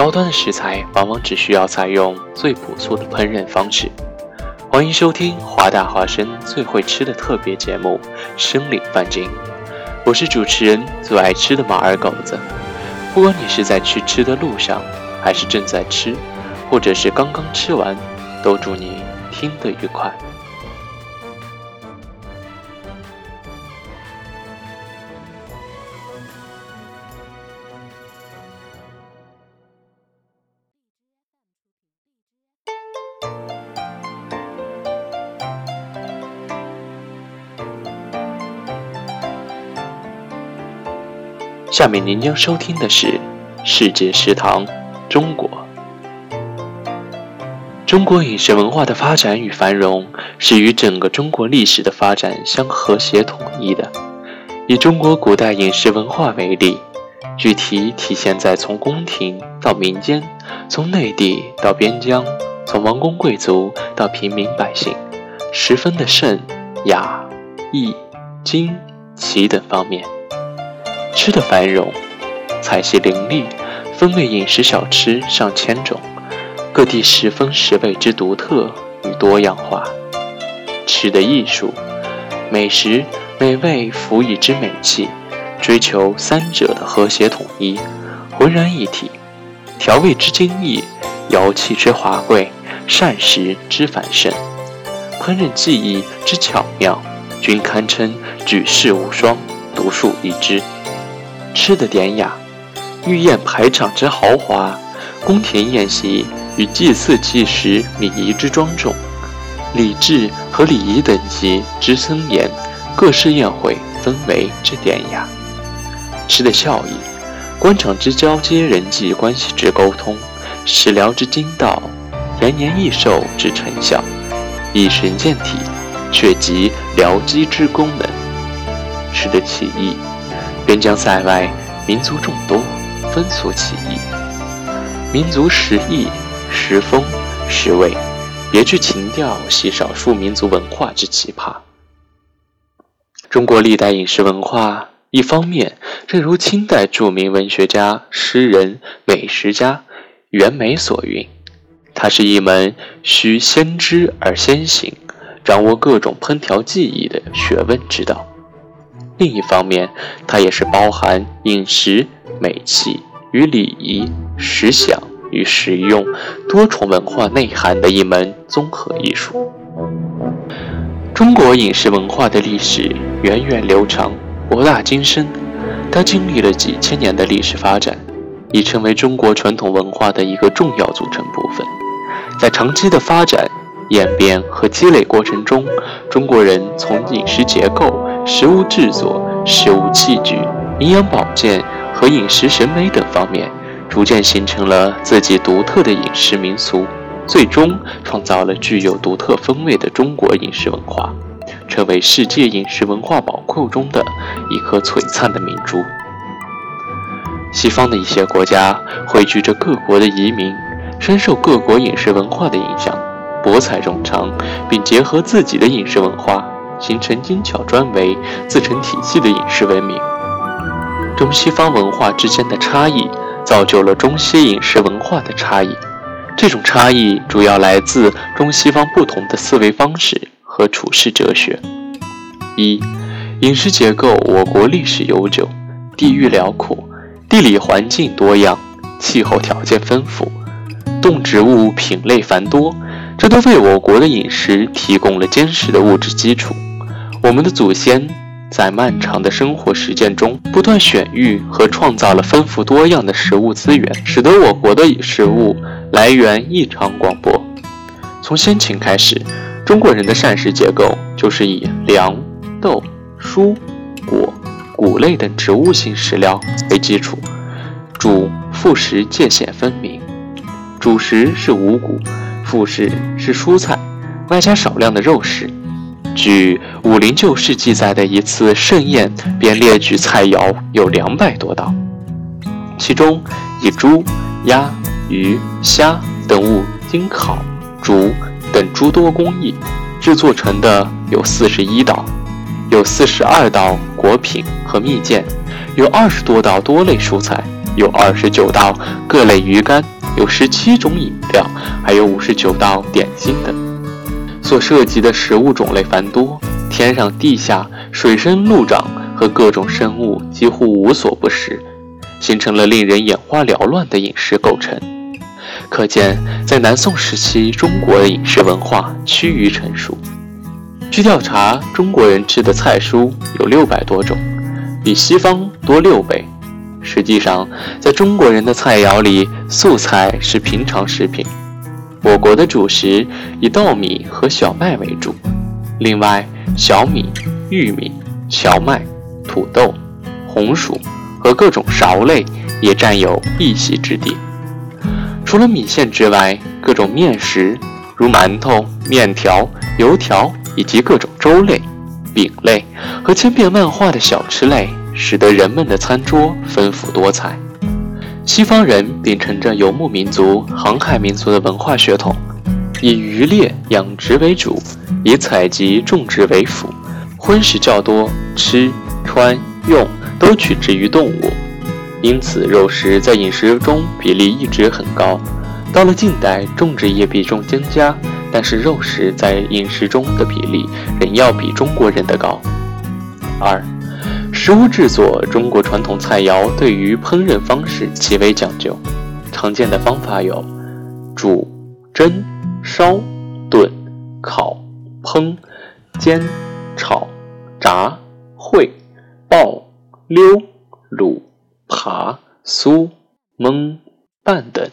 高端的食材往往只需要采用最朴素的烹饪方式。欢迎收听华大华生最会吃的特别节目《生理范经》，我是主持人最爱吃的马儿狗子。不管你是在去吃的路上，还是正在吃，或者是刚刚吃完，都祝你听得愉快。下面您将收听的是《世界食堂》中国。中国饮食文化的发展与繁荣是与整个中国历史的发展相和谐统一的。以中国古代饮食文化为例，具体体现在从宫廷到民间，从内地到边疆，从王公贵族到平民百姓，十分的盛、雅、逸、精、奇等方面。吃的繁荣，菜系林立，风味饮食小吃上千种，各地十分十味之独特与多样化。吃的艺术，美食美味辅以之美气，追求三者的和谐统一，浑然一体。调味之精益，肴器之华贵，膳食之繁盛，烹饪技艺之巧妙，均堪称举世无双，独树一帜。吃的典雅，御宴排场之豪华，宫廷宴席与祭祀祭时礼仪之庄重，礼制和礼仪等级之森严，各式宴会氛围之典雅。吃的效益，官场之交接人际关系之沟通，食疗之精道，延年益寿之成效，以神健体，却集疗机之功能。吃的起义。边疆塞外，民族众多，风俗奇异，民族食艺、食风、食味，别具情调，系少数民族文化之奇葩。中国历代饮食文化，一方面，正如清代著名文学家、诗人、美食家袁枚所云：“它是一门需先知而先行，掌握各种烹调技艺的学问之道。”另一方面，它也是包含饮食、美器与礼仪、食享与实用多重文化内涵的一门综合艺术。中国饮食文化的历史源远流长、博大精深，它经历了几千年的历史发展，已成为中国传统文化的一个重要组成部分。在长期的发展、演变和积累过程中，中国人从饮食结构。食物制作、食物器具、营养保健和饮食审美等方面，逐渐形成了自己独特的饮食民俗，最终创造了具有独特风味的中国饮食文化，成为世界饮食文化宝库中的一颗璀璨的明珠。西方的一些国家汇聚着各国的移民，深受各国饮食文化的影响，博采众长，并结合自己的饮食文。形成精巧专为、自成体系的饮食文明。中西方文化之间的差异，造就了中西饮食文化的差异。这种差异主要来自中西方不同的思维方式和处世哲学。一、饮食结构，我国历史悠久，地域辽阔，地理环境多样，气候条件丰富，动植物品类繁多，这都为我国的饮食提供了坚实的物质基础。我们的祖先在漫长的生活实践中，不断选育和创造了丰富多样的食物资源，使得我国的食物来源异常广博。从先秦开始，中国人的膳食结构就是以粮、豆、蔬、果、谷类等植物性食料为基础，主副食界限分明，主食是五谷，副食是蔬菜，外加少量的肉食。据《武林旧事》记载的一次盛宴，便列举菜肴有两百多道，其中以猪、鸭、鱼、虾等物经烤、煮等诸多工艺制作成的有四十一道，有四十二道果品和蜜饯，有二十多道多类蔬菜，有二十九道各类鱼干，有十七种饮料，还有五十九道点心等。所涉及的食物种类繁多，天上地下、水生陆长和各种生物几乎无所不食，形成了令人眼花缭乱的饮食构成。可见，在南宋时期，中国的饮食文化趋于成熟。据调查，中国人吃的菜蔬有六百多种，比西方多六倍。实际上，在中国人的菜肴里，素菜是平常食品。我国的主食以稻米和小麦为主，另外小米、玉米、荞麦、土豆、红薯和各种苕类也占有一席之地。除了米线之外，各种面食如馒头、面条、油条。以及各种粥类、饼类和千变万化的小吃类，使得人们的餐桌丰富多彩。西方人秉承着游牧民族、航海民族的文化血统，以渔猎养殖为主，以采集种植为辅，荤食较多，吃穿用都取之于动物，因此肉食在饮食中比例一直很高。到了近代，种植业比重增加。但是肉食在饮食中的比例仍要比中国人的高。二，食物制作，中国传统菜肴对于烹饪方式极为讲究，常见的方法有煮、蒸、烧、炖、烤、烹、煎、炒、炸、烩、爆、溜、卤、扒、酥、焖、拌等。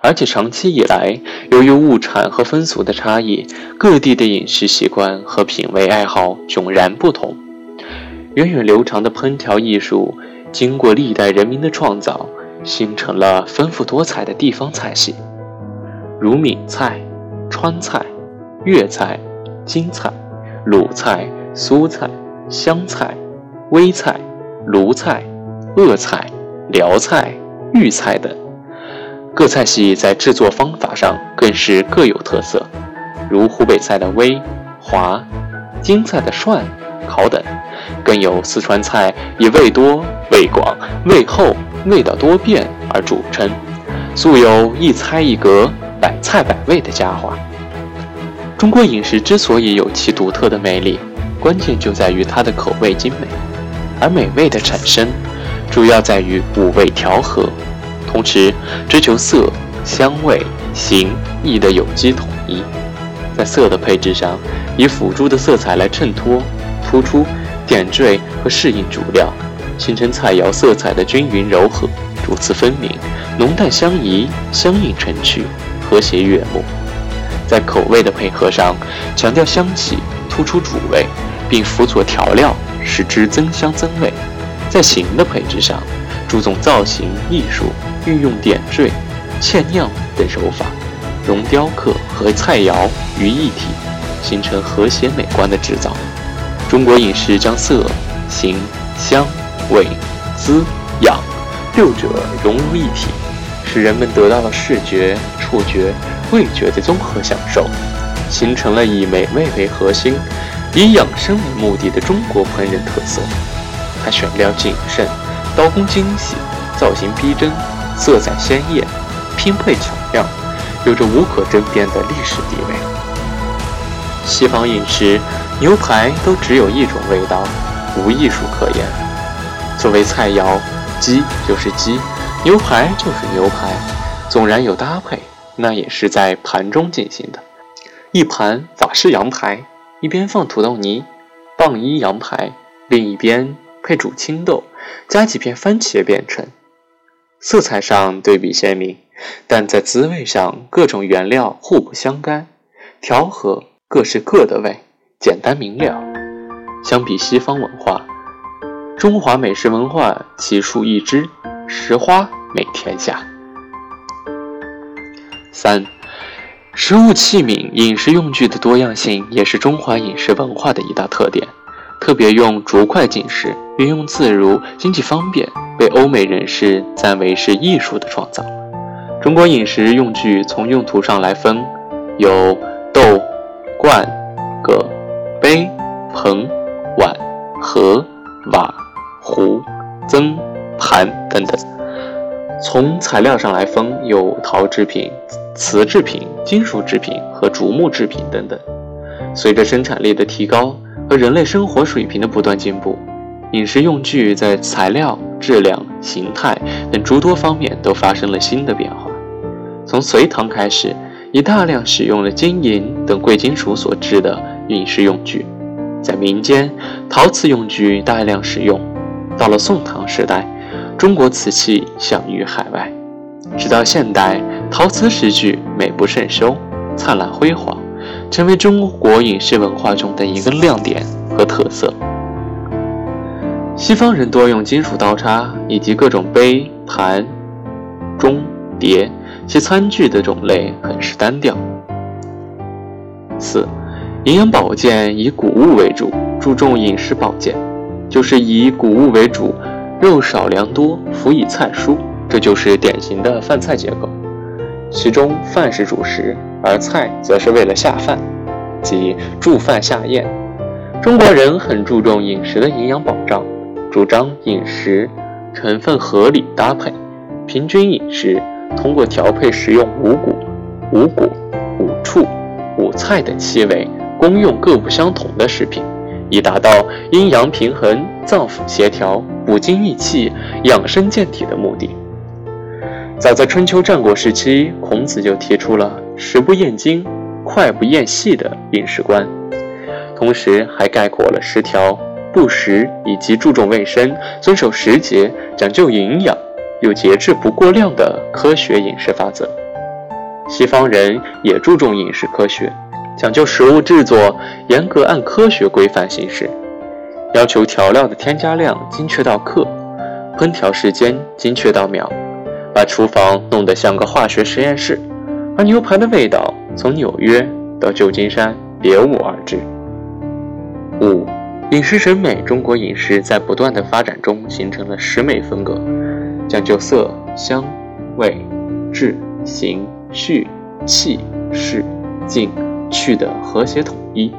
而且长期以来，由于物产和风俗的差异，各地的饮食习惯和品味爱好迥然不同。源远流长的烹调艺术，经过历代人民的创造，形成了丰富多彩的地方菜系，如闽菜、川菜、粤菜、京菜、鲁菜、苏菜、湘菜、徽菜、鲁菜、鄂菜、辽菜、豫菜等。各菜系在制作方法上更是各有特色，如湖北菜的煨、滑，京菜的涮、烤等，更有四川菜以味多、味广、味厚、味道多变而著称，素有一菜一格、百菜百味的佳话。中国饮食之所以有其独特的魅力，关键就在于它的口味精美，而美味的产生，主要在于五味调和。同时追求色、香味、形、意的有机统一，在色的配置上，以辅助的色彩来衬托、突出、点缀和适应主料，形成菜肴色彩的均匀柔和、主次分明、浓淡相宜、相映成趣、和谐悦目。在口味的配合上，强调香气，突出主味，并辅佐调料，使之增香增味。在形的配置上，注重造型艺术。运用点缀、嵌酿等手法，融雕刻和菜肴于一体，形成和谐美观的制造。中国饮食将色、形、香、味、滋、养六者融入一体，使人们得到了视觉、触觉、味觉的综合享受，形成了以美味为核心、以养生为目的的中国烹饪特色。它选料谨慎，刀工精细，造型逼真。色彩鲜艳，拼配巧妙，有着无可争辩的历史地位。西方饮食，牛排都只有一种味道，无艺术可言。作为菜肴，鸡就是鸡，牛排就是牛排，纵然有搭配，那也是在盘中进行的。一盘法式羊排，一边放土豆泥、棒衣羊排，另一边配煮青豆，加几片番茄便成。色彩上对比鲜明，但在滋味上，各种原料互不相干，调和各是各的味，简单明了。相比西方文化，中华美食文化奇树一枝，食花美天下。三，食物器皿、饮食用具的多样性，也是中华饮食文化的一大特点。特别用竹筷进食，运用自如，经济方便。被欧美人士赞为是艺术的创造。中国饮食用具从用途上来分，有豆、罐、瓦、壶、甑、盘等等。从材料上来分，有陶制品、瓷制品、金属制品和竹木制品等等。随着生产力的提高和人类生活水平的不断进步，饮食用具在材料、质量、形态等诸多方面都发生了新的变化。从隋唐开始，已大量使用了金银等贵金属所制的饮食用具，在民间，陶瓷用具大量使用。到了宋唐时代。中国瓷器享誉海外，直到现代，陶瓷食具美不胜收，灿烂辉煌，成为中国饮食文化中的一个亮点和特色。西方人多用金属刀叉以及各种杯、盘、盅、碟，其餐具的种类很是单调。四，营养保健以谷物为主，注重饮食保健，就是以谷物为主。肉少粮多，辅以菜蔬，这就是典型的饭菜结构。其中饭是主食，而菜则是为了下饭，即助饭下咽。中国人很注重饮食的营养保障，主张饮食成分合理搭配，平均饮食，通过调配食用五谷、五果、五畜、五菜等七味，功用各不相同的食品。以达到阴阳平衡、脏腑协调、补精益气、养生健体的目的。早在春秋战国时期，孔子就提出了“食不厌精，脍不厌细”的饮食观，同时还概括了十条不食以及注重卫生、遵守时节、讲究营养、有节制不过量的科学饮食法则。西方人也注重饮食科学。讲究食物制作严格按科学规范行事，要求调料的添加量精确到克，烹调时间精确到秒，把厨房弄得像个化学实验室。而牛排的味道从纽约到旧金山别无二致。五、饮食审美，中国饮食在不断的发展中形成了审美风格，讲究色香味质形序气势静。去的和谐统一。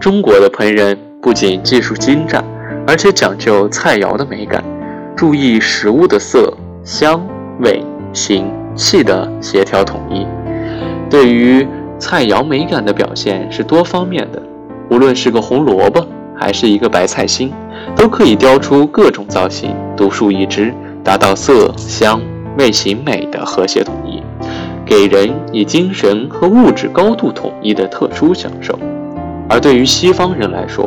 中国的烹饪不仅技术精湛，而且讲究菜肴的美感，注意食物的色、香、味、形、气的协调统一。对于菜肴美感的表现是多方面的，无论是个红萝卜，还是一个白菜心，都可以雕出各种造型，独树一帜，达到色、香、味、形、美的和谐统一。给人以精神和物质高度统一的特殊享受，而对于西方人来说，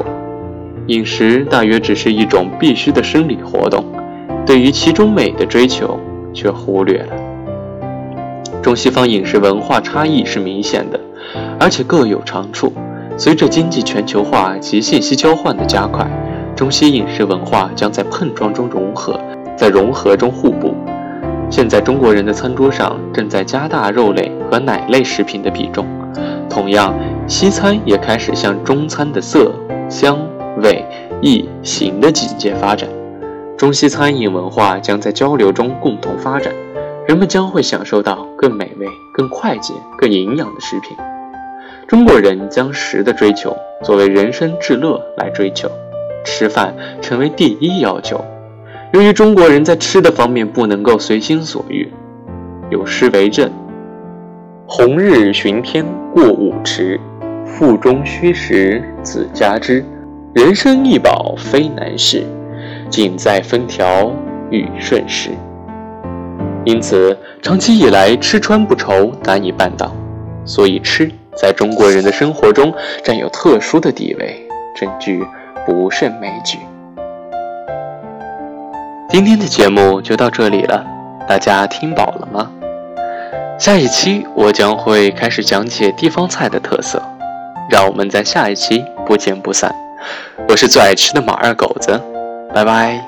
饮食大约只是一种必须的生理活动，对于其中美的追求却忽略了。中西方饮食文化差异是明显的，而且各有长处。随着经济全球化及信息交换的加快，中西饮食文化将在碰撞中融合，在融合中互补。现在中国人的餐桌上正在加大肉类和奶类食品的比重，同样，西餐也开始向中餐的色、香、味、意、形的境界发展。中西餐饮文化将在交流中共同发展，人们将会享受到更美味、更快捷、更营养的食品。中国人将食的追求作为人生至乐来追求，吃饭成为第一要求。由于中国人在吃的方面不能够随心所欲，有诗为证：“红日寻天过五池，腹中虚实自加之。人生易饱非难事，尽在风调雨顺时。”因此，长期以来吃穿不愁难以办到，所以吃在中国人的生活中占有特殊的地位，真句不胜枚举。今天的节目就到这里了，大家听饱了吗？下一期我将会开始讲解地方菜的特色，让我们在下一期不见不散。我是最爱吃的马二狗子，拜拜。